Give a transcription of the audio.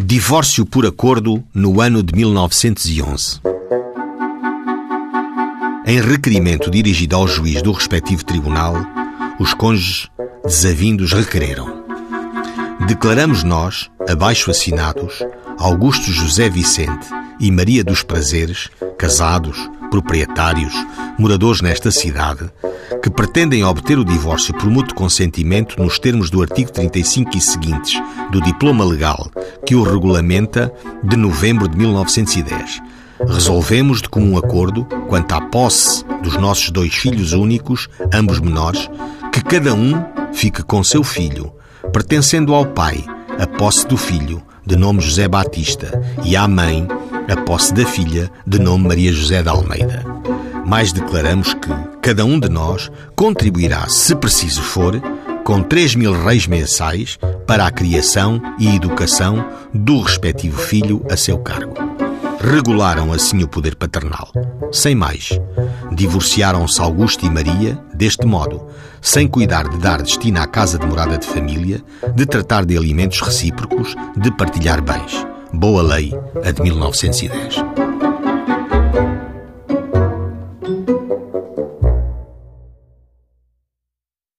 Divórcio por acordo no ano de 1911. Em requerimento dirigido ao juiz do respectivo tribunal, os cônjuges desavindos requereram. Declaramos nós, abaixo assinados, Augusto José Vicente e Maria dos Prazeres, casados, proprietários, moradores nesta cidade, que pretendem obter o divórcio por mútuo consentimento nos termos do artigo 35 e seguintes do diploma legal que o regulamenta de novembro de 1910. Resolvemos de comum acordo, quanto à posse dos nossos dois filhos únicos, ambos menores, que cada um fique com seu filho, pertencendo ao pai a posse do filho, de nome José Batista, e à mãe a posse da filha, de nome Maria José de Almeida. Mais declaramos que cada um de nós contribuirá, se preciso for, com 3 mil reis mensais para a criação e educação do respectivo filho a seu cargo. Regularam assim o poder paternal. Sem mais, divorciaram-se Augusto e Maria deste modo, sem cuidar de dar destino à casa de morada de família, de tratar de alimentos recíprocos, de partilhar bens. Boa lei, a de 1910.